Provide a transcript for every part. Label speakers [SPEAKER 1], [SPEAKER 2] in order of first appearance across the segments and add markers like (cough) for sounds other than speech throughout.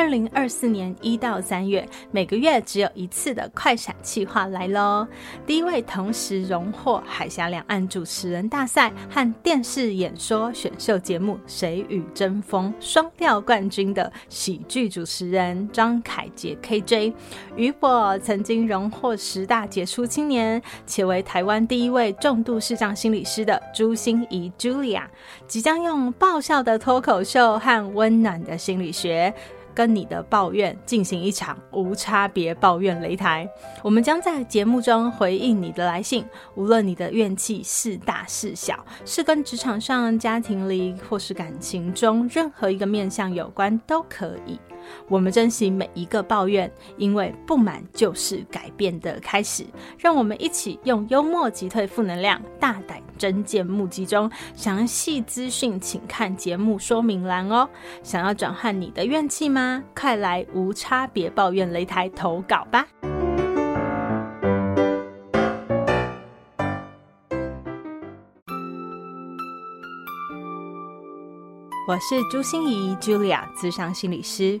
[SPEAKER 1] 二零二四年一到三月，每个月只有一次的快闪企划来喽！第一位同时荣获海峡两岸主持人大赛和电视演说选秀节目《谁与争锋》双料冠军的喜剧主持人张凯杰 KJ，与我曾经荣获十大杰出青年，且为台湾第一位重度视障心理师的朱心怡 Julia，即将用爆笑的脱口秀和温暖的心理学。跟你的抱怨进行一场无差别抱怨擂台，我们将在节目中回应你的来信，无论你的怨气是大是小，是跟职场上、家庭里或是感情中任何一个面向有关都可以。我们珍惜每一个抱怨，因为不满就是改变的开始。让我们一起用幽默击退负能量，大胆真见目击中，详细资讯请看节目说明栏哦。想要转换你的怨气吗？快来无差别抱怨擂台投稿吧！我是朱心怡 Julia，咨商心理师。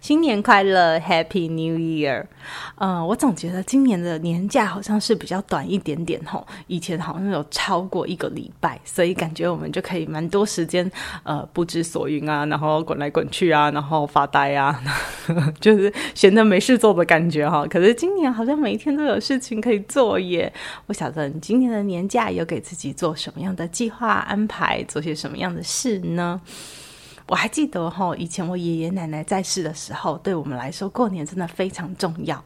[SPEAKER 1] 新年快乐，Happy New Year！呃，我总觉得今年的年假好像是比较短一点点吼，以前好像有超过一个礼拜，所以感觉我们就可以蛮多时间呃不知所云啊，然后滚来滚去啊，然后发呆啊，(laughs) 就是闲着没事做的感觉哈。可是今年好像每一天都有事情可以做耶。我晓得你今年的年假有给自己做什么样的计划安排，做些什么样的事呢？我还记得哈，以前我爷爷奶奶在世的时候，对我们来说过年真的非常重要。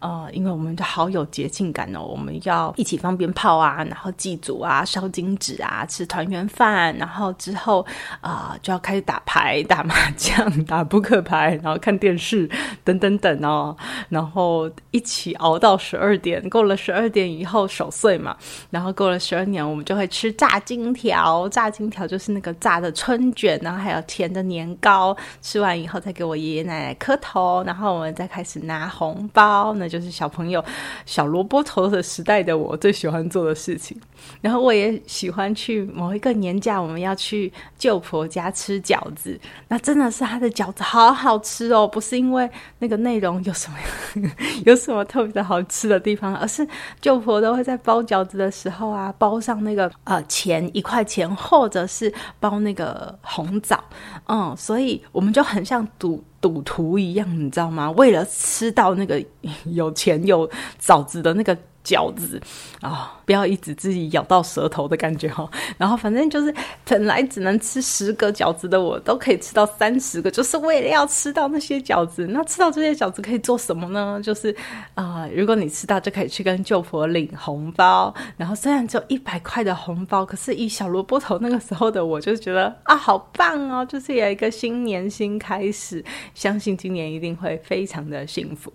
[SPEAKER 1] 呃，因为我们就好有节庆感哦，我们要一起放鞭炮啊，然后祭祖啊，烧金纸啊，吃团圆饭，然后之后啊、就要开始打牌、打麻将、打扑克牌，然后看电视等等等哦，然后一起熬到十二点，过了十二点以后守岁嘛，然后过了十二点，我们就会吃炸金条，炸金条就是那个炸的春卷，然后还有。甜的年糕，吃完以后再给我爷爷奶奶磕头，然后我们再开始拿红包，那就是小朋友小萝卜头的时代的我最喜欢做的事情。然后我也喜欢去某一个年假，我们要去舅婆家吃饺子，那真的是她的饺子好好吃哦，不是因为那个内容有什么 (laughs) 有什么特别的好吃的地方，而是舅婆都会在包饺子的时候啊，包上那个呃钱一块钱，或者是包那个红枣。嗯，所以我们就很像赌赌徒一样，你知道吗？为了吃到那个有钱有枣子的那个。饺子啊、哦，不要一直自己咬到舌头的感觉哈。(laughs) 然后反正就是本来只能吃十个饺子的我，都可以吃到三十个，就是为了要吃到那些饺子。那吃到这些饺子可以做什么呢？就是啊、如果你吃到，就可以去跟舅婆领红包。然后虽然只有一百块的红包，可是以小萝卜头那个时候的我，就觉得啊，好棒哦！就是有一个新年新开始，相信今年一定会非常的幸福。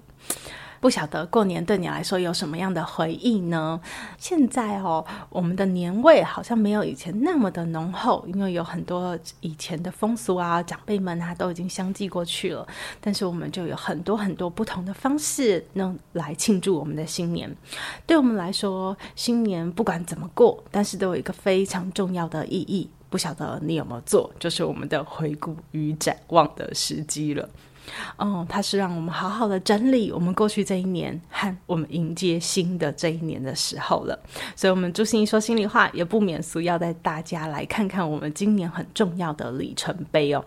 [SPEAKER 1] 不晓得过年对你来说有什么样的回忆呢？现在哦，我们的年味好像没有以前那么的浓厚，因为有很多以前的风俗啊，长辈们啊都已经相继过去了。但是我们就有很多很多不同的方式，能来庆祝我们的新年。对我们来说，新年不管怎么过，但是都有一个非常重要的意义。不晓得你有没有做，就是我们的回顾与展望的时机了。哦，它是让我们好好的整理我们过去这一年和我们迎接新的这一年的时候了。所以，我们朱心怡说心里话，也不免俗要带大家来看看我们今年很重要的里程碑哦。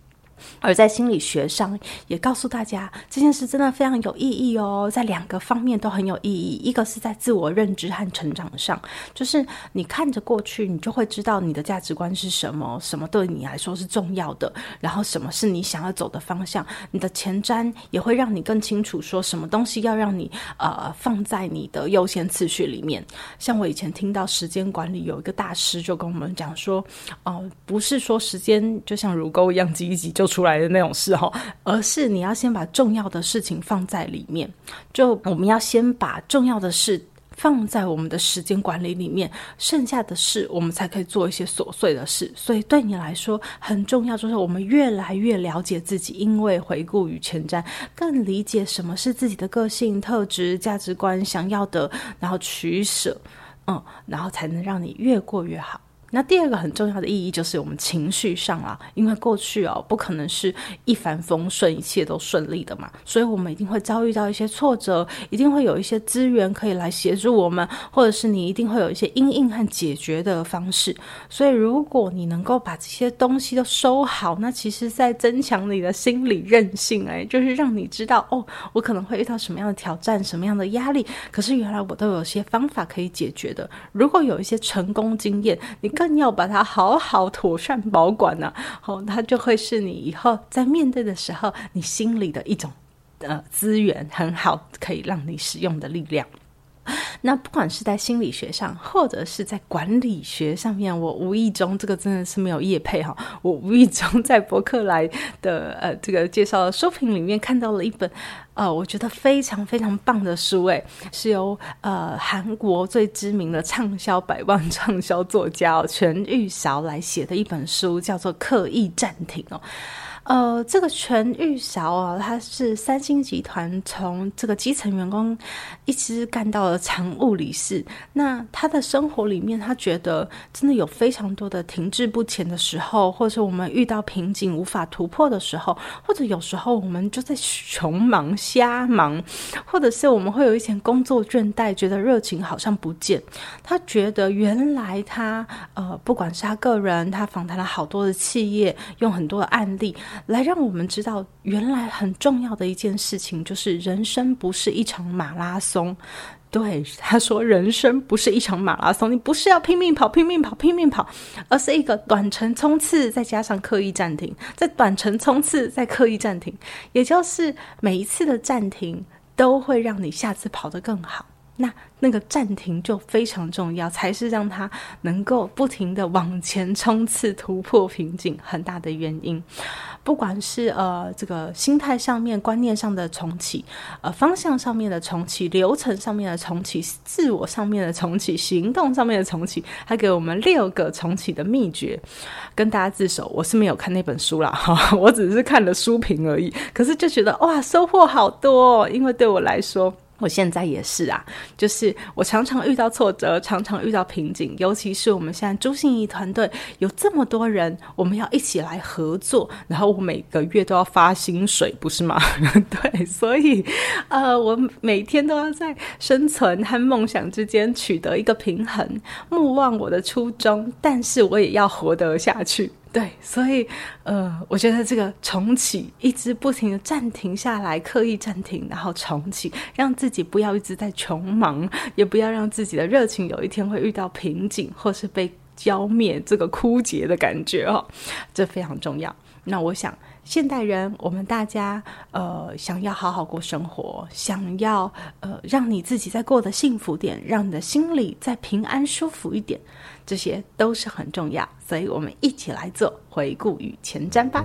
[SPEAKER 1] 而在心理学上，也告诉大家这件事真的非常有意义哦，在两个方面都很有意义。一个是在自我认知和成长上，就是你看着过去，你就会知道你的价值观是什么，什么对你来说是重要的，然后什么是你想要走的方向。你的前瞻也会让你更清楚，说什么东西要让你呃放在你的优先次序里面。像我以前听到时间管理有一个大师就跟我们讲说，哦、不是说时间就像乳沟一样挤一挤就。出来的那种事哈，而是你要先把重要的事情放在里面。就我们要先把重要的事。放在我们的时间管理里面，剩下的事我们才可以做一些琐碎的事。所以对你来说很重要，就是我们越来越了解自己，因为回顾与前瞻，更理解什么是自己的个性特质、价值观、想要的，然后取舍，嗯，然后才能让你越过越好。那第二个很重要的意义就是我们情绪上啊，因为过去哦不可能是一帆风顺，一切都顺利的嘛，所以我们一定会遭遇到一些挫折，一定会有一些资源可以来协助我们，或者是你一定会有一些因应和解决的方式。所以如果你能够把这些东西都收好，那其实在增强你的心理韧性，哎，就是让你知道哦，我可能会遇到什么样的挑战，什么样的压力，可是原来我都有些方法可以解决的。如果有一些成功经验，你。更要把它好好妥善保管呢、啊，好，它就会是你以后在面对的时候，你心里的一种呃资源，很好可以让你使用的力量。那不管是在心理学上，或者是在管理学上面，我无意中这个真的是没有业配哈，我无意中在博客来的呃这个介绍的书评里面看到了一本呃我觉得非常非常棒的书，诶，是由呃韩国最知名的畅销百万畅销作家哦全玉韶来写的一本书，叫做《刻意暂停》哦。呃，这个全玉韶啊，他是三星集团从这个基层员工一直干到了常务理事。那他的生活里面，他觉得真的有非常多的停滞不前的时候，或者我们遇到瓶颈无法突破的时候，或者有时候我们就在穷忙瞎忙，或者是我们会有一些工作倦怠，觉得热情好像不见。他觉得原来他呃，不管是他个人，他访谈了好多的企业，用很多的案例。来让我们知道，原来很重要的一件事情就是，人生不是一场马拉松。对，他说，人生不是一场马拉松，你不是要拼命跑、拼命跑、拼命跑，而是一个短程冲刺，再加上刻意暂停，再短程冲刺，再刻意暂停，也就是每一次的暂停都会让你下次跑得更好。那那个暂停就非常重要，才是让他能够不停地往前冲刺、突破瓶颈很大的原因。不管是呃这个心态上面、观念上的重启，呃方向上面的重启、流程上面的重启、自我上面的重启、行动上面的重启，还给我们六个重启的秘诀。跟大家自首，我是没有看那本书啦，哈，我只是看了书评而已。可是就觉得哇，收获好多哦，因为对我来说。我现在也是啊，就是我常常遇到挫折，常常遇到瓶颈，尤其是我们现在朱芯仪团队有这么多人，我们要一起来合作，然后我每个月都要发薪水，不是吗？(laughs) 对，所以呃，我每天都要在生存和梦想之间取得一个平衡，莫忘我的初衷，但是我也要活得下去。对，所以，呃，我觉得这个重启，一直不停的暂停下来，刻意暂停，然后重启，让自己不要一直在穷忙，也不要让自己的热情有一天会遇到瓶颈，或是被浇灭，这个枯竭的感觉哦，这非常重要。那我想，现代人，我们大家，呃，想要好好过生活，想要，呃，让你自己再过得幸福点，让你的心里再平安舒服一点。这些都是很重要，所以我们一起来做回顾与前瞻吧。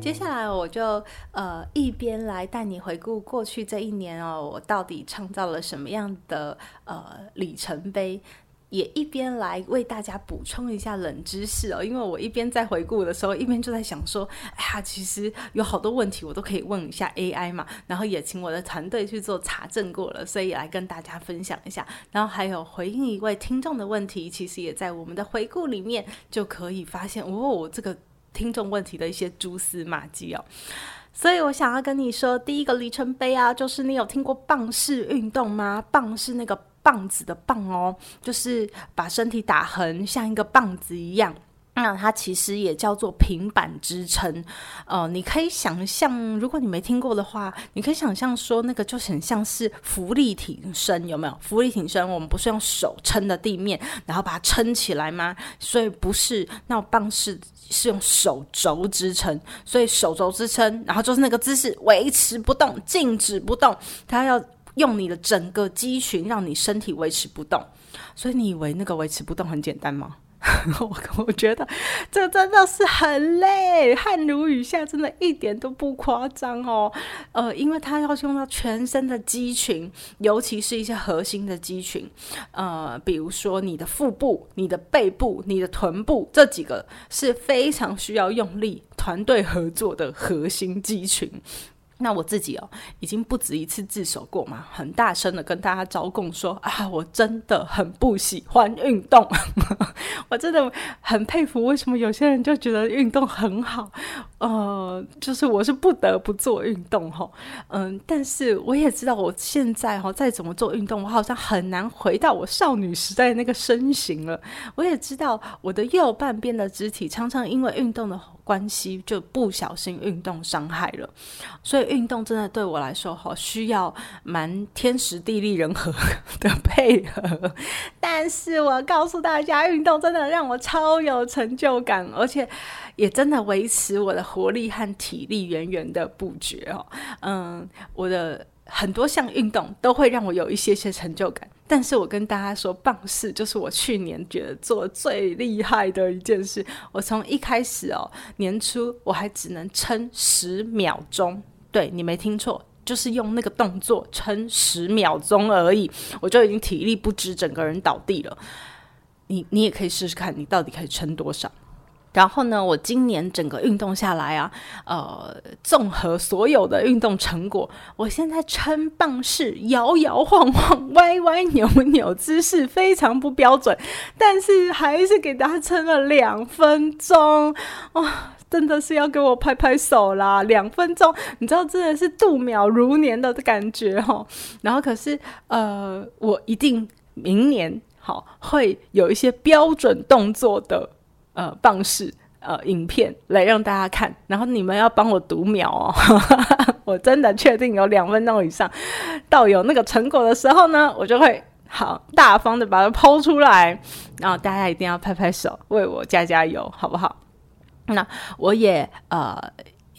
[SPEAKER 1] 接下来我就呃一边来带你回顾过去这一年哦，我到底创造了什么样的呃里程碑。也一边来为大家补充一下冷知识哦，因为我一边在回顾的时候，一边就在想说，哎呀，其实有好多问题我都可以问一下 AI 嘛，然后也请我的团队去做查证过了，所以来跟大家分享一下。然后还有回应一位听众的问题，其实也在我们的回顾里面就可以发现哦，这个听众问题的一些蛛丝马迹哦。所以我想要跟你说，第一个里程碑啊，就是你有听过棒式运动吗？棒是那个。棒子的棒哦，就是把身体打横，像一个棒子一样。那它其实也叫做平板支撑。呃，你可以想象，如果你没听过的话，你可以想象说，那个就很像是浮力挺身，有没有？浮力挺身，我们不是用手撑的地面，然后把它撑起来吗？所以不是，那棒式是用手肘支撑，所以手肘支撑，然后就是那个姿势维持不动，静止不动，它要。用你的整个肌群让你身体维持不动，所以你以为那个维持不动很简单吗？(laughs) 我我觉得这真的是很累，汗如雨下，真的一点都不夸张哦。呃，因为它要用到全身的肌群，尤其是一些核心的肌群，呃，比如说你的腹部、你的背部、你的臀部这几个是非常需要用力、团队合作的核心肌群。那我自己哦，已经不止一次自首过嘛，很大声的跟大家招供说啊，我真的很不喜欢运动，(laughs) 我真的很佩服为什么有些人就觉得运动很好，呃，就是我是不得不做运动哈，嗯，但是我也知道我现在哈再怎么做运动，我好像很难回到我少女时代那个身形了。我也知道我的右半边的肢体常常因为运动的关系就不小心运动伤害了，所以。运动真的对我来说好需要蛮天时地利人和 (laughs) 的配合，但是我告诉大家，运动真的让我超有成就感，而且也真的维持我的活力和体力源源的不绝哦。嗯，我的很多项运动都会让我有一些些成就感。但是我跟大家说，棒式就是我去年觉得做最厉害的一件事。我从一开始哦，年初我还只能撑十秒钟。对，你没听错，就是用那个动作撑十秒钟而已，我就已经体力不支，整个人倒地了。你你也可以试试看，你到底可以撑多少？然后呢，我今年整个运动下来啊，呃，综合所有的运动成果，我现在撑棒式摇摇晃晃、歪歪扭扭，姿势非常不标准，但是还是给大家撑了两分钟，哇、真的是要给我拍拍手啦！两分钟，你知道，真的是度秒如年的感觉齁。然后可是，呃，我一定明年好会有一些标准动作的呃棒式呃影片来让大家看。然后你们要帮我读秒哦，(laughs) 我真的确定有两分钟以上，到有那个成果的时候呢，我就会好大方的把它抛出来。然后大家一定要拍拍手，为我加加油，好不好？那我也呃，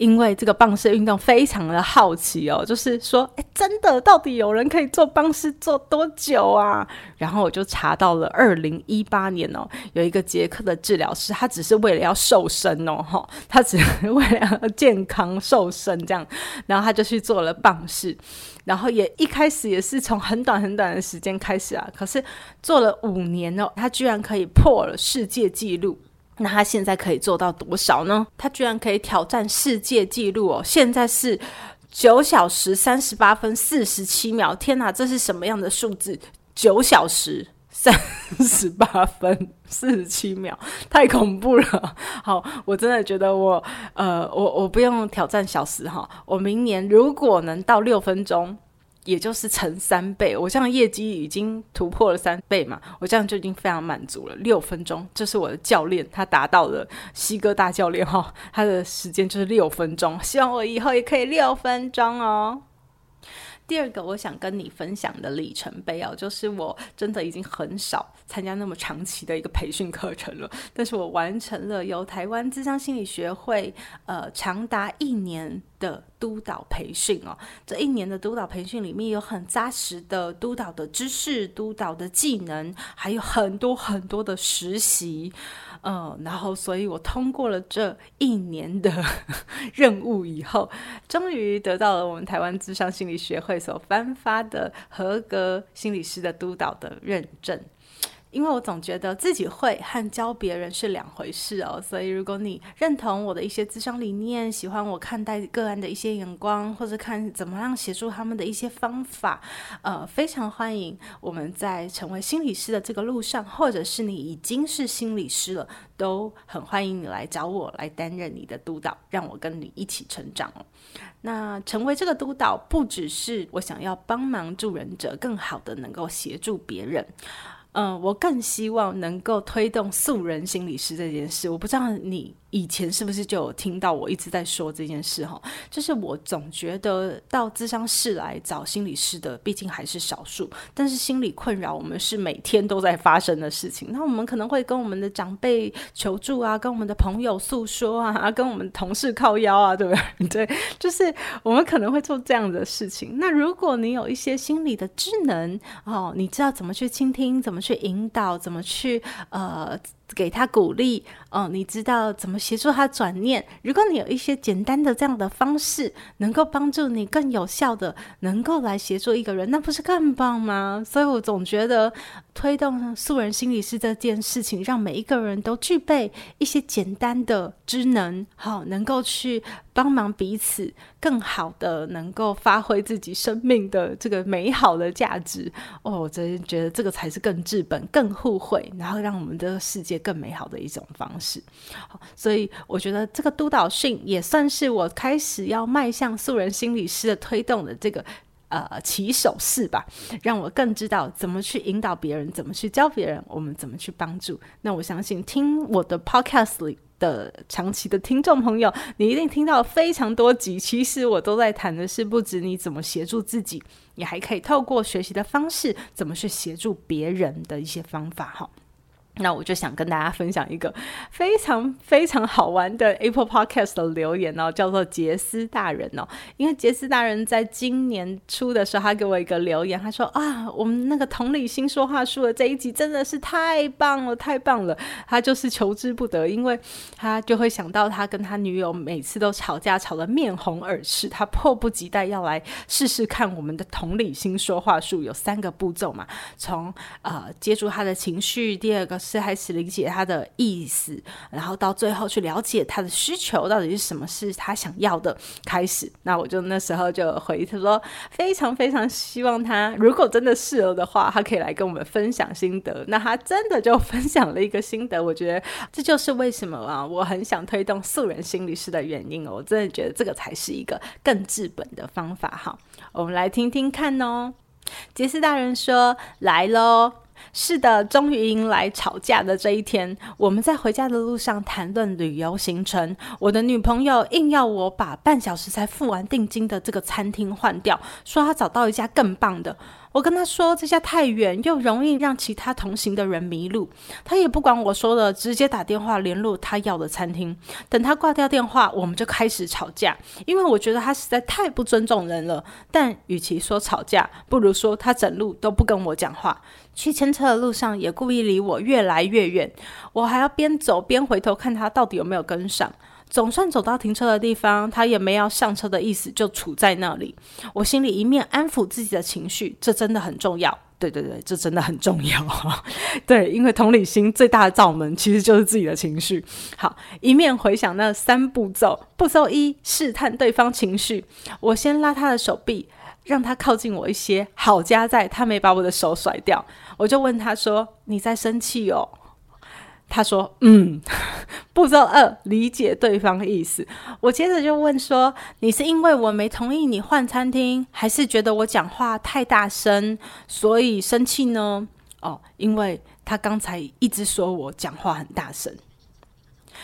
[SPEAKER 1] 因为这个棒式运动非常的好奇哦，就是说，哎，真的到底有人可以做棒式做多久啊？然后我就查到了二零一八年哦，有一个捷克的治疗师，他只是为了要瘦身哦，哈，他只是为了要健康瘦身这样，然后他就去做了棒式，然后也一开始也是从很短很短的时间开始啊，可是做了五年哦，他居然可以破了世界纪录。那他现在可以做到多少呢？他居然可以挑战世界纪录哦！现在是九小时三十八分四十七秒。天哪，这是什么样的数字？九小时三十八分四十七秒，太恐怖了！好，我真的觉得我呃，我我不用挑战小时哈。我明年如果能到六分钟。也就是乘三倍，我这样业绩已经突破了三倍嘛，我这样就已经非常满足了。六分钟，这是我的教练，他达到了西哥大教练哈，他的时间就是六分钟，希望我以后也可以六分钟哦。第二个我想跟你分享的里程碑哦，就是我真的已经很少参加那么长期的一个培训课程了，但是我完成了由台湾智商心理学会呃长达一年的督导培训哦。这一年的督导培训里面有很扎实的督导的知识、督导的技能，还有很多很多的实习。嗯，然后，所以我通过了这一年的 (laughs) 任务以后，终于得到了我们台湾智商心理学会所颁发的合格心理师的督导的认证。因为我总觉得自己会和教别人是两回事哦，所以如果你认同我的一些咨商理念，喜欢我看待个案的一些眼光，或者看怎么样协助他们的一些方法，呃，非常欢迎我们在成为心理师的这个路上，或者是你已经是心理师了，都很欢迎你来找我来担任你的督导，让我跟你一起成长哦。那成为这个督导，不只是我想要帮忙助人者更好的能够协助别人。嗯，我更希望能够推动素人心理师这件事。我不知道你以前是不是就有听到我一直在说这件事哈？就是我总觉得到咨商室来找心理师的，毕竟还是少数。但是心理困扰，我们是每天都在发生的事情。那我们可能会跟我们的长辈求助啊，跟我们的朋友诉说啊，跟我们同事靠腰啊，对不对？对，就是我们可能会做这样的事情。那如果你有一些心理的智能哦，你知道怎么去倾听，怎么去引导，怎么去呃。给他鼓励，哦，你知道怎么协助他转念？如果你有一些简单的这样的方式，能够帮助你更有效的，能够来协助一个人，那不是更棒吗？所以我总觉得推动素人心理师这件事情，让每一个人都具备一些简单的知能，好，能够去。帮忙彼此更好的能够发挥自己生命的这个美好的价值哦，我真觉得这个才是更治本、更互惠，然后让我们的世界更美好的一种方式。所以我觉得这个督导训也算是我开始要迈向素人心理师的推动的这个呃起手式吧，让我更知道怎么去引导别人，怎么去教别人，我们怎么去帮助。那我相信听我的 podcast 里。的长期的听众朋友，你一定听到非常多集。其实我都在谈的是，不止你怎么协助自己，你还可以透过学习的方式，怎么去协助别人的一些方法。哈。那我就想跟大家分享一个非常非常好玩的 Apple Podcast 的留言哦，叫做杰斯大人哦。因为杰斯大人在今年初的时候，他给我一个留言，他说啊，我们那个同理心说话术的这一集真的是太棒了，太棒了。他就是求之不得，因为他就会想到他跟他女友每次都吵架，吵得面红耳赤，他迫不及待要来试试看我们的同理心说话术。有三个步骤嘛，从呃接住他的情绪，第二个。是开始理解他的意思，然后到最后去了解他的需求到底是什么，是他想要的。开始，那我就那时候就回忆他说，非常非常希望他，如果真的适合的话，他可以来跟我们分享心得。那他真的就分享了一个心得，我觉得这就是为什么啊，我很想推动素人心理师的原因哦。我真的觉得这个才是一个更治本的方法。好，我们来听听看哦。杰斯大人说：“来喽。”是的，终于迎来吵架的这一天。我们在回家的路上谈论旅游行程，我的女朋友硬要我把半小时才付完定金的这个餐厅换掉，说她找到一家更棒的。我跟他说，这家太远，又容易让其他同行的人迷路。他也不管我说的，直接打电话联络他要的餐厅。等他挂掉电话，我们就开始吵架，因为我觉得他实在太不尊重人了。但与其说吵架，不如说他整路都不跟我讲话。去牵车的路上，也故意离我越来越远。我还要边走边回头看他到底有没有跟上。总算走到停车的地方，他也没要上车的意思，就杵在那里。我心里一面安抚自己的情绪，这真的很重要。对对对，这真的很重要。(laughs) 对，因为同理心最大的罩门其实就是自己的情绪。好，一面回想那三步骤。步骤一，试探对方情绪。我先拉他的手臂，让他靠近我一些。好家在，他没把我的手甩掉。我就问他说：“你在生气哦？”他说：“嗯。(laughs) ”步骤二，理解对方的意思。我接着就问说：“你是因为我没同意你换餐厅，还是觉得我讲话太大声，所以生气呢？”哦，因为他刚才一直说我讲话很大声，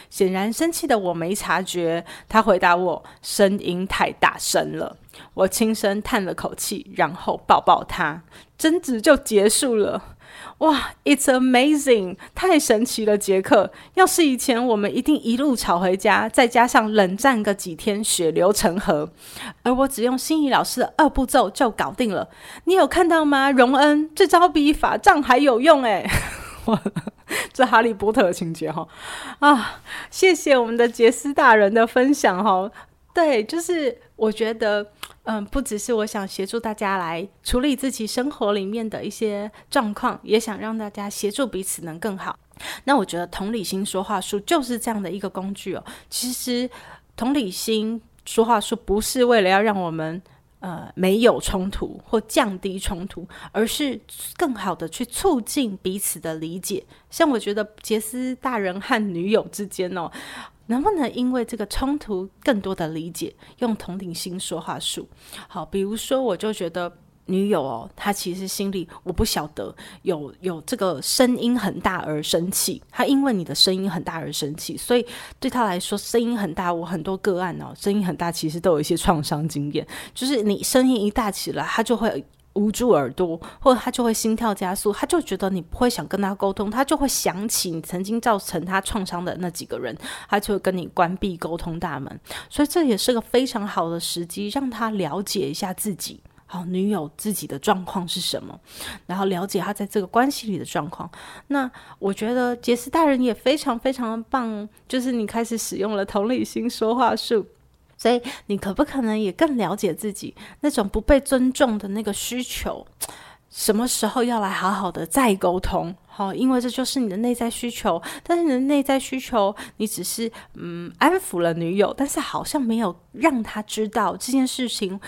[SPEAKER 1] 显然生气的我没察觉。他回答我：“声音太大声了。”我轻声叹了口气，然后抱抱他，争执就结束了。哇，It's amazing！太神奇了，杰克。要是以前，我们一定一路吵回家，再加上冷战个几天，血流成河。而我只用心仪老师的二步骤就搞定了。你有看到吗，荣恩？这招比法杖还有用诶。(laughs) 这哈利波特的情节哈啊！谢谢我们的杰斯大人的分享哈。对，就是我觉得。嗯，不只是我想协助大家来处理自己生活里面的一些状况，也想让大家协助彼此能更好。那我觉得同理心说话术就是这样的一个工具哦。其实同理心说话术不是为了要让我们呃没有冲突或降低冲突，而是更好的去促进彼此的理解。像我觉得杰斯大人和女友之间哦。能不能因为这个冲突更多的理解，用同理心说话术？好，比如说，我就觉得，女友哦，她其实心里我不晓得有有这个声音很大而生气，她因为你的声音很大而生气，所以对她来说声音很大。我很多个案哦，声音很大，其实都有一些创伤经验，就是你声音一大起来，她就会捂住耳朵，或者他就会心跳加速，他就觉得你不会想跟他沟通，他就会想起你曾经造成他创伤的那几个人，他就会跟你关闭沟通大门。所以这也是个非常好的时机，让他了解一下自己。好，女友自己的状况是什么？然后了解她在这个关系里的状况。那我觉得杰斯大人也非常非常的棒，就是你开始使用了同理心说话术，所以你可不可能也更了解自己那种不被尊重的那个需求？什么时候要来好好的再沟通？好，因为这就是你的内在需求。但是你的内在需求，你只是嗯安抚了女友，但是好像没有让她知道这件事情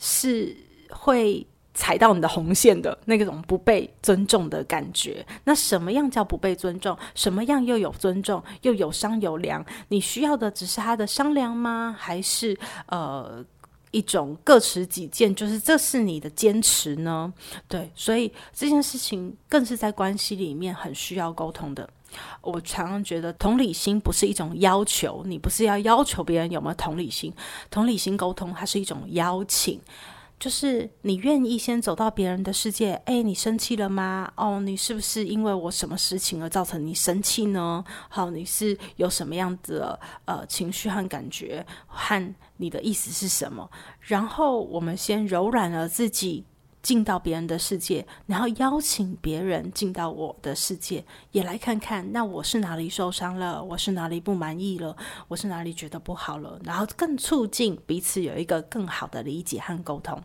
[SPEAKER 1] 是。会踩到你的红线的那种不被尊重的感觉。那什么样叫不被尊重？什么样又有尊重，又有商有量？你需要的只是他的商量吗？还是呃一种各持己见？就是这是你的坚持呢？对，所以这件事情更是在关系里面很需要沟通的。我常常觉得同理心不是一种要求，你不是要要求别人有没有同理心。同理心沟通，它是一种邀请。就是你愿意先走到别人的世界，哎，你生气了吗？哦，你是不是因为我什么事情而造成你生气呢？好，你是有什么样的呃情绪和感觉，和你的意思是什么？然后我们先柔软了自己。进到别人的世界，然后邀请别人进到我的世界，也来看看，那我是哪里受伤了？我是哪里不满意了？我是哪里觉得不好了？然后更促进彼此有一个更好的理解和沟通。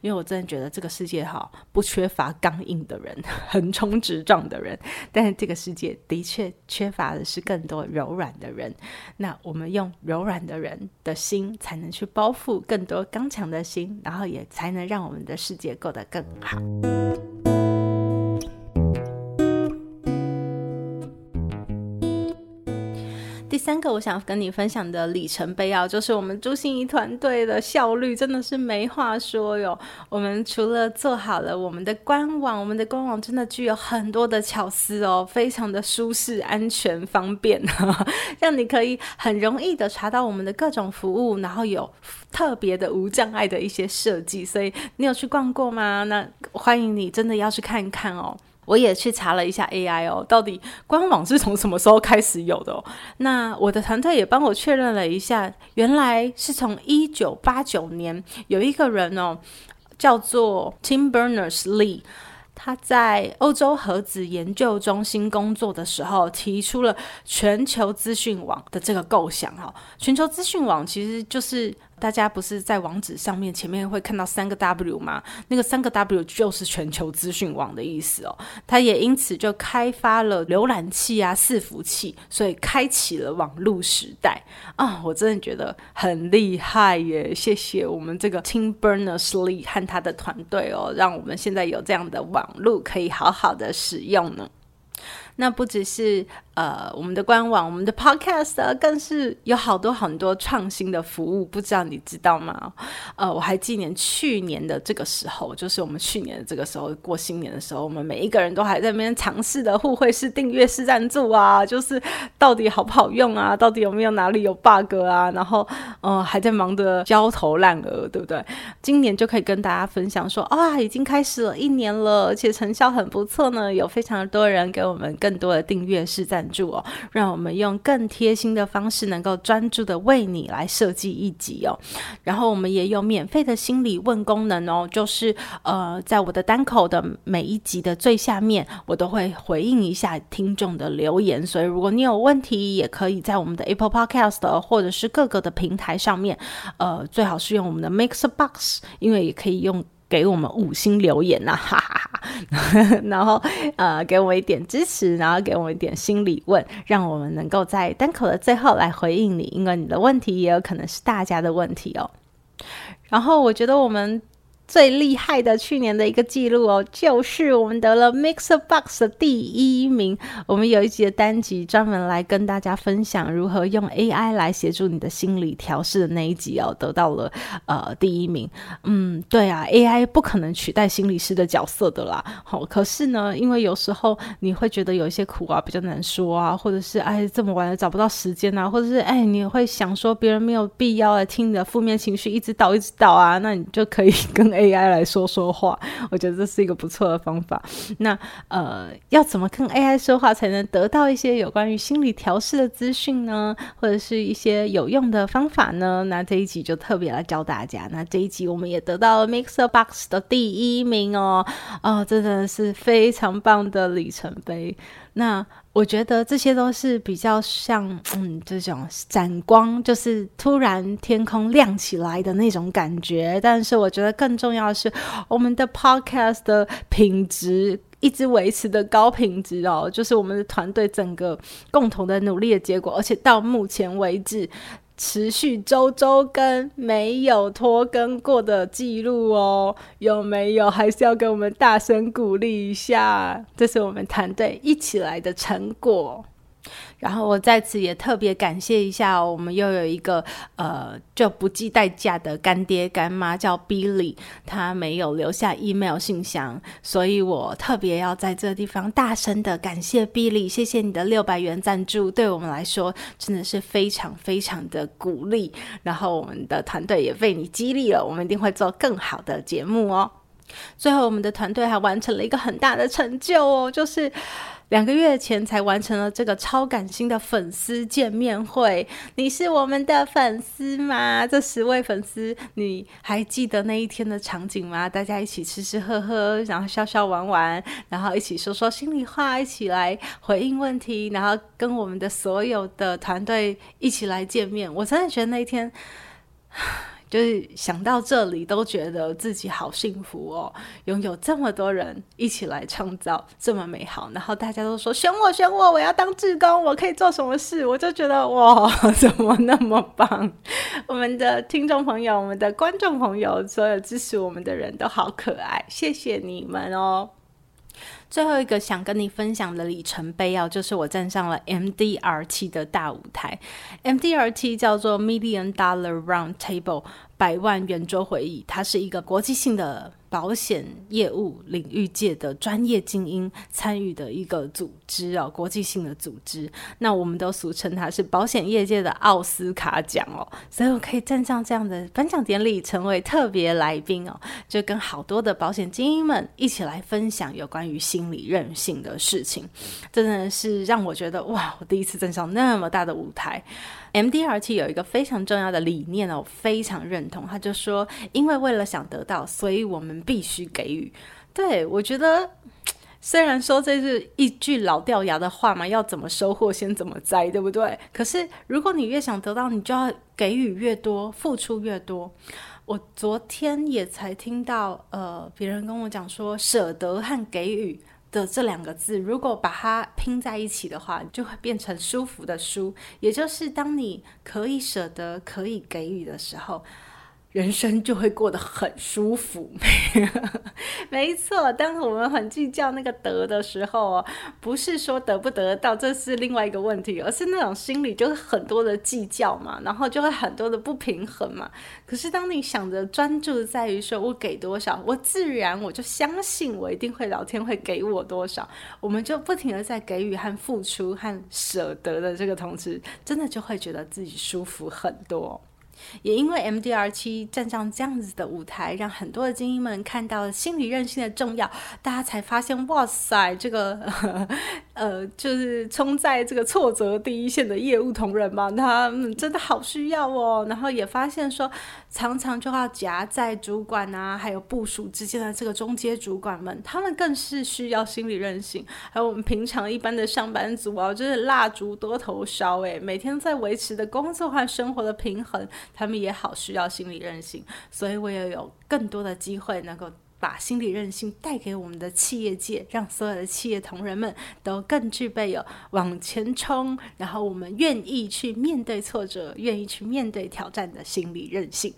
[SPEAKER 1] 因为我真的觉得这个世界哈，不缺乏刚硬的人、(laughs) 横冲直撞的人，但是这个世界的确缺乏的是更多柔软的人。那我们用柔软的人的心，才能去包覆更多刚强的心，然后也才能让我们的世界过得更好。第三个我想跟你分享的里程碑啊，就是我们朱心怡团队的效率真的是没话说哟。我们除了做好了我们的官网，我们的官网真的具有很多的巧思哦，非常的舒适、安全、方便，(laughs) 让你可以很容易的查到我们的各种服务，然后有特别的无障碍的一些设计。所以你有去逛过吗？那欢迎你真的要去看一看哦。我也去查了一下 AI 哦，到底官网是从什么时候开始有的哦？那我的团队也帮我确认了一下，原来是从一九八九年，有一个人哦，叫做 Tim Berners-Lee。他在欧洲核子研究中心工作的时候，提出了全球资讯网的这个构想。哈，全球资讯网其实就是大家不是在网址上面前面会看到三个 W 吗？那个三个 W 就是全球资讯网的意思哦。他也因此就开发了浏览器啊、伺服器，所以开启了网络时代啊！我真的觉得很厉害耶！谢谢我们这个 Tim Berners-Lee 和他的团队哦，让我们现在有这样的网路可以好好的使用呢。那不只是。呃，我们的官网，我们的 Podcast，更是有好多很多创新的服务，不知道你知道吗？呃，我还记得去年的这个时候，就是我们去年的这个时候过新年的时候，我们每一个人都还在那边尝试的互惠式订阅式赞助啊，就是到底好不好用啊？到底有没有哪里有 bug 啊？然后，呃，还在忙得焦头烂额，对不对？今年就可以跟大家分享说，啊，已经开始了一年了，而且成效很不错呢，有非常多人给我们更多的订阅式赞助。助哦，让我们用更贴心的方式，能够专注的为你来设计一集哦。然后我们也有免费的心理问功能哦，就是呃，在我的单口的每一集的最下面，我都会回应一下听众的留言。所以如果你有问题，也可以在我们的 Apple Podcast 或者是各个的平台上面，呃，最好是用我们的 Mixbox，因为也可以用。给我们五星留言呐，(laughs) 哈哈哈，然后呃，给我一点支持，然后给我一点心理问，让我们能够在单口的最后来回应你，因为你的问题也有可能是大家的问题哦。然后我觉得我们最厉害的去年的一个记录哦，就是我们得了 MixerBox 的第一名。我们有一集的单集专门来跟大家分享如何用 AI 来协助你的心理调试的那一集哦，得到了呃第一名。嗯，对啊，AI 不可能取代心理师的角色的啦。好，可是呢，因为有时候你会觉得有一些苦啊比较难说啊，或者是哎这么晚了找不到时间啊，或者是哎你会想说别人没有必要来听你的负面情绪一直倒一直倒啊，那你就可以跟 AI 来说说话。我觉得这是一个不错的方法。那呃，要怎么跟 AI 说话才能得到一些有关于心理调试的资讯呢？或者是一些有用的方法呢？那这一集就特别来教大家。那这一集我们也得到了 MixerBox 的第一名哦，哦，真的是非常棒的里程碑。那我觉得这些都是比较像，嗯，这种闪光，就是突然天空亮起来的那种感觉。但是我觉得更重要的是，我们的 Podcast 的品质一直维持的高品质哦，就是我们的团队整个共同的努力的结果。而且到目前为止。持续周周更，没有拖更过的记录哦，有没有？还是要给我们大声鼓励一下，这是我们团队一起来的成果。然后我在此也特别感谢一下，我们又有一个呃就不计代价的干爹干妈叫 Billy，他没有留下 email 信箱，所以我特别要在这个地方大声的感谢 Billy，谢谢你的六百元赞助，对我们来说真的是非常非常的鼓励。然后我们的团队也被你激励了，我们一定会做更好的节目哦。最后，我们的团队还完成了一个很大的成就哦，就是。两个月前才完成了这个超感性的粉丝见面会，你是我们的粉丝吗？这十位粉丝，你还记得那一天的场景吗？大家一起吃吃喝喝，然后笑笑玩玩，然后一起说说心里话，一起来回应问题，然后跟我们的所有的团队一起来见面。我真的觉得那一天。就是想到这里，都觉得自己好幸福哦，拥有这么多人一起来创造这么美好，然后大家都说选我选我，我要当志工，我可以做什么事？我就觉得哇，(laughs) 怎么那么棒？我们的听众朋友，我们的观众朋友，所有支持我们的人都好可爱，谢谢你们哦。最后一个想跟你分享的里程碑哦，就是我站上了 MDRT 的大舞台。MDRT 叫做 Million Dollar Round Table。百万圆桌会议，它是一个国际性的保险业务领域界的专业精英参与的一个组织哦，国际性的组织。那我们都俗称它是保险业界的奥斯卡奖哦，所以我可以站上这样的颁奖典礼，成为特别来宾哦，就跟好多的保险精英们一起来分享有关于心理韧性的事情，真的是让我觉得哇，我第一次站上那么大的舞台。MDRT 有一个非常重要的理念哦，我非常认同。他就说，因为为了想得到，所以我们必须给予。对，我觉得，(tsk) 虽然说这是一句老掉牙的话嘛，要怎么收获先怎么栽，对不对？可是如果你越想得到，你就要给予越多，付出越多。我昨天也才听到，呃，别人跟我讲说，舍得和给予。的这两个字，如果把它拼在一起的话，就会变成舒服的舒，也就是当你可以舍得、可以给予的时候。人生就会过得很舒服，(laughs) 没错。当我们很计较那个得的时候，不是说得不得到，这是另外一个问题，而是那种心里就是很多的计较嘛，然后就会很多的不平衡嘛。可是当你想着专注在于说我给多少，我自然我就相信我一定会老天会给我多少，我们就不停的在给予和付出和舍得的这个同时，真的就会觉得自己舒服很多。也因为 MDR 七站上这样子的舞台，让很多的精英们看到了心理韧性的重要，大家才发现，哇塞，这个 (laughs) 呃，呃就是冲在这个挫折第一线的业务同仁嘛，他们真的好需要哦。然后也发现说，常常就要夹在主管啊，还有部署之间的这个中阶主管们，他们更是需要心理韧性。还有我们平常一般的上班族啊，就是蜡烛多头烧，诶，每天在维持的工作和生活的平衡。他们也好需要心理韧性，所以我也有更多的机会能够把心理韧性带给我们的企业界，让所有的企业同仁们都更具备有往前冲，然后我们愿意去面对挫折，愿意去面对挑战的心理韧性。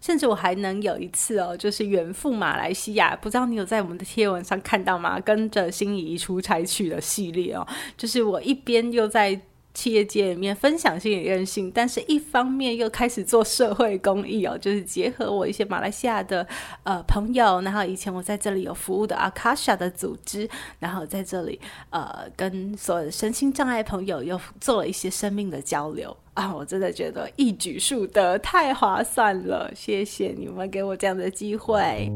[SPEAKER 1] 甚至我还能有一次哦，就是远赴马来西亚，不知道你有在我们的贴文上看到吗？跟着心仪出差去的系列哦，就是我一边又在。企业界里面分享心理韧性，但是一方面又开始做社会公益哦，就是结合我一些马来西亚的呃朋友，然后以前我在这里有服务的阿卡莎的组织，然后在这里呃跟所有的身心障碍朋友又做了一些生命的交流 (laughs) 啊，我真的觉得一举数得，太划算了，谢谢你们给我这样的机会。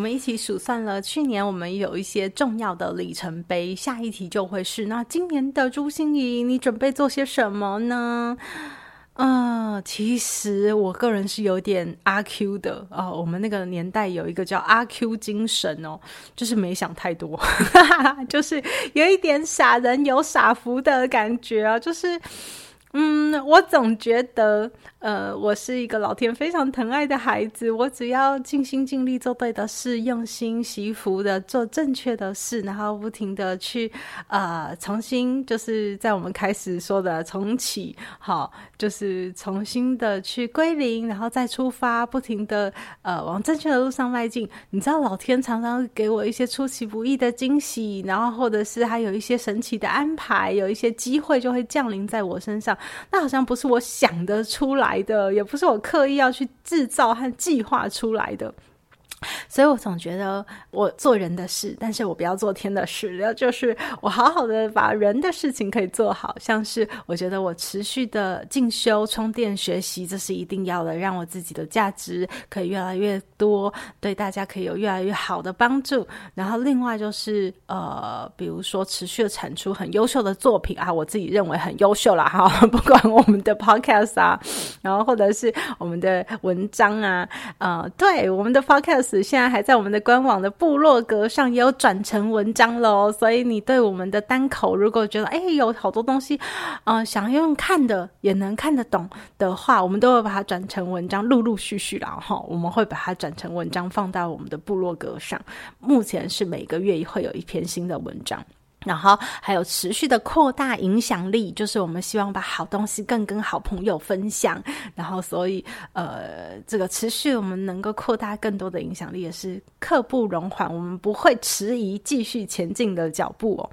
[SPEAKER 1] 我们一起数算了，去年我们有一些重要的里程碑。下一题就会是：那今年的朱心怡，你准备做些什么呢？嗯、其实我个人是有点阿 Q 的哦。我们那个年代有一个叫阿 Q 精神哦，就是没想太多，(laughs) 就是有一点傻人有傻福的感觉啊，就是。嗯，我总觉得，呃，我是一个老天非常疼爱的孩子。我只要尽心尽力做对的事，用心惜福的做正确的事，然后不停的去，呃，重新就是在我们开始说的重启，好，就是重新的去归零，然后再出发，不停的呃往正确的路上迈进。你知道，老天常常给我一些出其不意的惊喜，然后或者是还有一些神奇的安排，有一些机会就会降临在我身上。那好像不是我想得出来的，也不是我刻意要去制造和计划出来的。所以我总觉得我做人的事，但是我不要做天的事。然后就是我好好的把人的事情可以做好，像是我觉得我持续的进修、充电、学习，这是一定要的，让我自己的价值可以越来越多，对大家可以有越来越好的帮助。然后另外就是呃，比如说持续的产出很优秀的作品啊，我自己认为很优秀啦哈，(laughs) 不管我们的 podcast 啊，然后或者是我们的文章啊，呃，对我们的 podcast。现在还在我们的官网的部落格上也有转成文章喽，所以你对我们的单口如果觉得哎有好多东西，呃，想要用看的也能看得懂的话，我们都会把它转成文章，陆陆续续然后，我们会把它转成文章放到我们的部落格上。目前是每个月会有一篇新的文章。然后还有持续的扩大影响力，就是我们希望把好东西更跟好朋友分享。然后，所以呃，这个持续我们能够扩大更多的影响力，也是刻不容缓，我们不会迟疑，继续前进的脚步哦。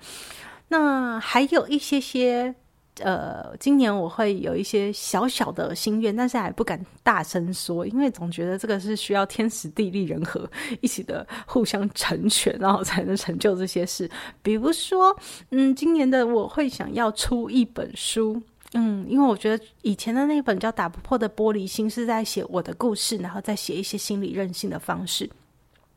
[SPEAKER 1] 那还有一些些。呃，今年我会有一些小小的心愿，但是还不敢大声说，因为总觉得这个是需要天时地利人和一起的互相成全，然后才能成就这些事。比如说，嗯，今年的我会想要出一本书，嗯，因为我觉得以前的那本叫《打不破的玻璃心》是在写我的故事，然后再写一些心理韧性的方式。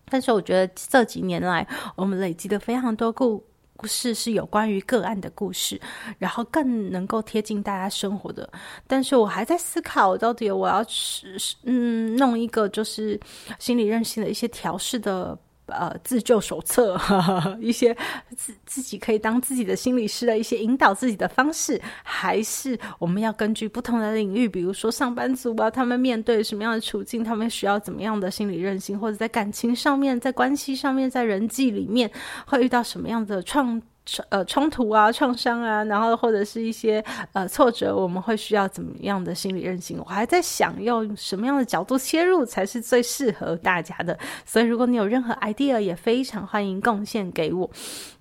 [SPEAKER 1] 但是我觉得这几年来，我们累积了非常多故。故事是有关于个案的故事，然后更能够贴近大家生活的。但是我还在思考，到底我要是嗯弄一个就是心理韧性的一些调试的呃自救手册，(laughs) 一些自自己可以当自己的心理师的一些引导自己的方式，还是我们要根据不同的领域，比如说上班族啊，他们面对什么样的处境，他们需要怎么样的心理韧性，或者在感情上面，在关系上面，在人际里面会遇到什么样的创。呃，冲突啊，创伤啊，然后或者是一些呃挫折，我们会需要怎么样的心理韧性？我还在想用什么样的角度切入才是最适合大家的。所以，如果你有任何 idea，也非常欢迎贡献给我。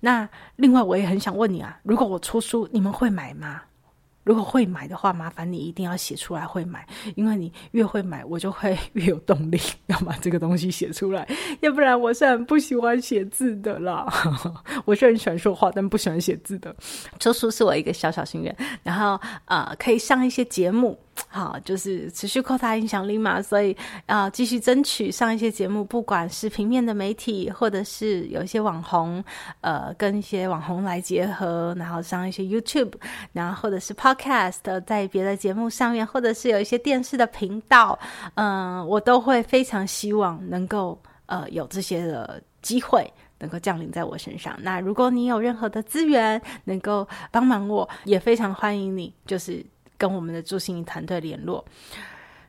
[SPEAKER 1] 那另外，我也很想问你啊，如果我出书，你们会买吗？如果会买的话，麻烦你一定要写出来会买，因为你越会买，我就会 (laughs) 越有动力要把这个东西写出来。要不然我是很不喜欢写字的啦，(laughs) 我是很喜欢说话，但不喜欢写字的。出书是我一个小小心愿，然后呃，可以上一些节目。好，就是持续扩大影响力嘛，所以啊，继续争取上一些节目，不管是平面的媒体，或者是有一些网红，呃，跟一些网红来结合，然后上一些 YouTube，然后或者是 Podcast，在别的节目上面，或者是有一些电视的频道，嗯、我都会非常希望能够呃有这些的机会能够降临在我身上。那如果你有任何的资源能够帮忙我，也非常欢迎你，就是。跟我们的朱心怡团队联络。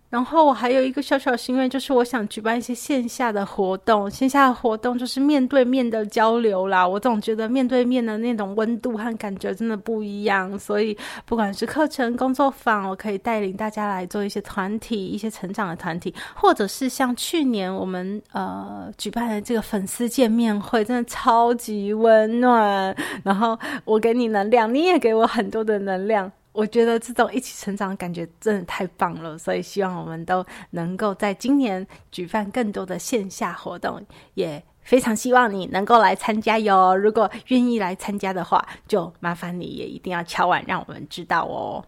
[SPEAKER 1] 然后我还有一个小小心愿，就是我想举办一些线下的活动。线下的活动就是面对面的交流啦。我总觉得面对面的那种温度和感觉真的不一样。所以不管是课程、工作坊，我可以带领大家来做一些团体、一些成长的团体，或者是像去年我们呃举办的这个粉丝见面会，真的超级温暖。然后我给你能量，你也给我很多的能量。我觉得这种一起成长的感觉真的太棒了，所以希望我们都能够在今年举办更多的线下活动，也非常希望你能够来参加哟。如果愿意来参加的话，就麻烦你也一定要敲完让我们知道哦。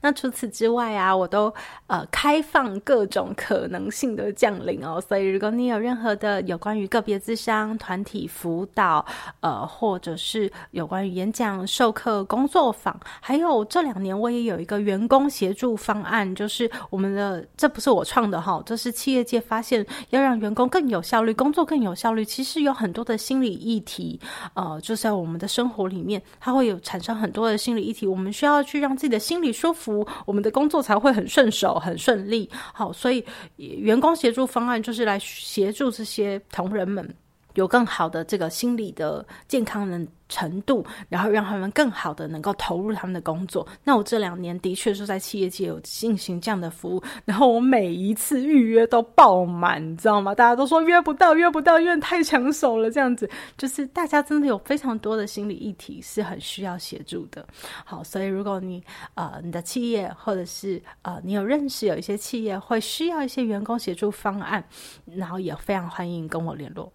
[SPEAKER 1] 那除此之外啊，我都呃开放各种可能性的降临哦。所以如果你有任何的有关于个别智商、团体辅导，呃，或者是有关于演讲、授课、工作坊，还有这两年我也有一个员工协助方案，就是我们的这不是我创的哈，这是企业界发现要让员工更有效率，工作更有效率。其实有很多的心理议题，呃，就在我们的生活里面，它会有产生很多的心理议题，我们需要去让自己的心理。舒服，我们的工作才会很顺手、很顺利。好，所以员工协助方案就是来协助这些同仁们有更好的这个心理的健康的程度，然后让他们更好的能够投入他们的工作。那我这两年的确是在企业界有进行这样的服务，然后我每一次预约都爆满，你知道吗？大家都说约不到，约不到，因为太抢手了。这样子就是大家真的有非常多的心理议题是很需要协助的。好，所以如果你呃你的企业或者是呃你有认识有一些企业会需要一些员工协助方案，然后也非常欢迎跟我联络。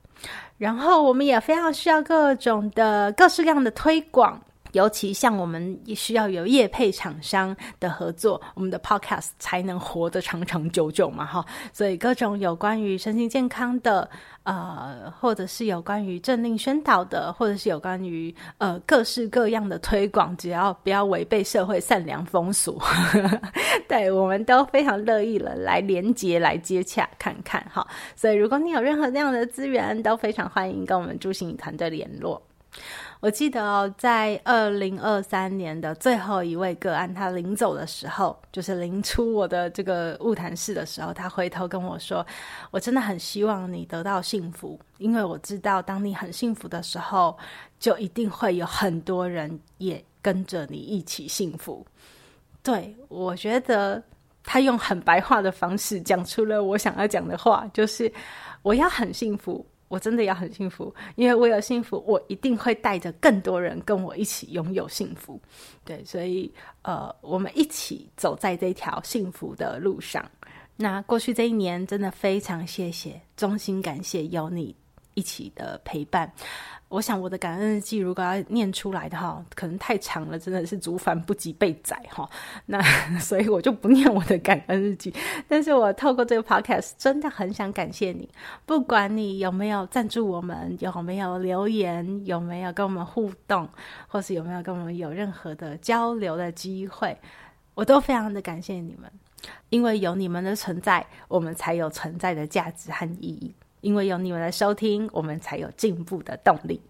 [SPEAKER 1] 然后我们也非常需要各种的各式各样的推广，尤其像我们也需要有业配厂商的合作，我们的 podcast 才能活得长长久久嘛，哈。所以各种有关于身心健康的，呃，或者是有关于政令宣导的，或者是有关于呃各式各样的推广，只要不要违背社会善良风俗，(laughs) 对，我们都非常乐意了来连接来接洽看看哈。所以如果你有任何那样的资源，都非常欢迎跟我们朱心怡团队联络。我记得，在二零二三年的最后一位个案，他临走的时候，就是临出我的这个物谈室的时候，他回头跟我说：“我真的很希望你得到幸福，因为我知道，当你很幸福的时候，就一定会有很多人也跟着你一起幸福。”对，我觉得他用很白话的方式讲出了我想要讲的话，就是我要很幸福。我真的要很幸福，因为我有幸福，我一定会带着更多人跟我一起拥有幸福。对，所以呃，我们一起走在这条幸福的路上。那过去这一年，真的非常谢谢，衷心感谢有你一起的陪伴。我想我的感恩日记如果要念出来的话，可能太长了，真的是竹繁不及被宰哈。(laughs) 那 (laughs) 所以我就不念我的感恩日记。但是我透过这个 podcast，真的很想感谢你，不管你有没有赞助我们，有没有留言，有没有跟我们互动，或是有没有跟我们有任何的交流的机会，我都非常的感谢你们，因为有你们的存在，我们才有存在的价值和意义。因为有你们的收听，我们才有进步的动力。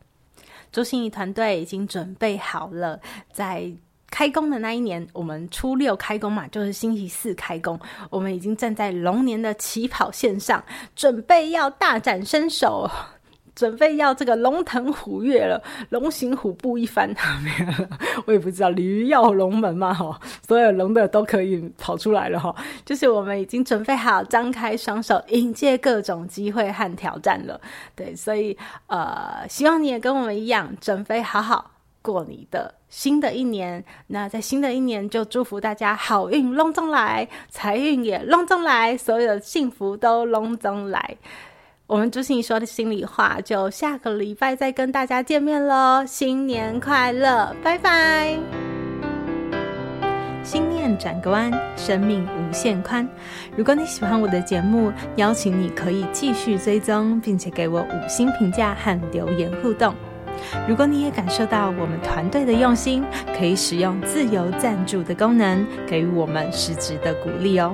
[SPEAKER 1] 朱心怡团队已经准备好了，在开工的那一年，我们初六开工嘛，就是星期四开工，我们已经站在龙年的起跑线上，准备要大展身手。准备要这个龙腾虎跃了，龙行虎步一番，没有，我也不知道鲤跃龙门嘛，哈，所有龙的都可以跑出来了，哈，就是我们已经准备好张开双手迎接各种机会和挑战了，对，所以呃，希望你也跟我们一样，准备好好过你的新的一年。那在新的一年，就祝福大家好运隆中来，财运也隆中来，所有的幸福都隆中来。我们朱心怡说的心里话，就下个礼拜再跟大家见面喽！新年快乐，拜拜！心念转个弯，生命无限宽。如果你喜欢我的节目，邀请你可以继续追踪，并且给我五星评价和留言互动。如果你也感受到我们团队的用心，可以使用自由赞助的功能，给予我们实质的鼓励哦。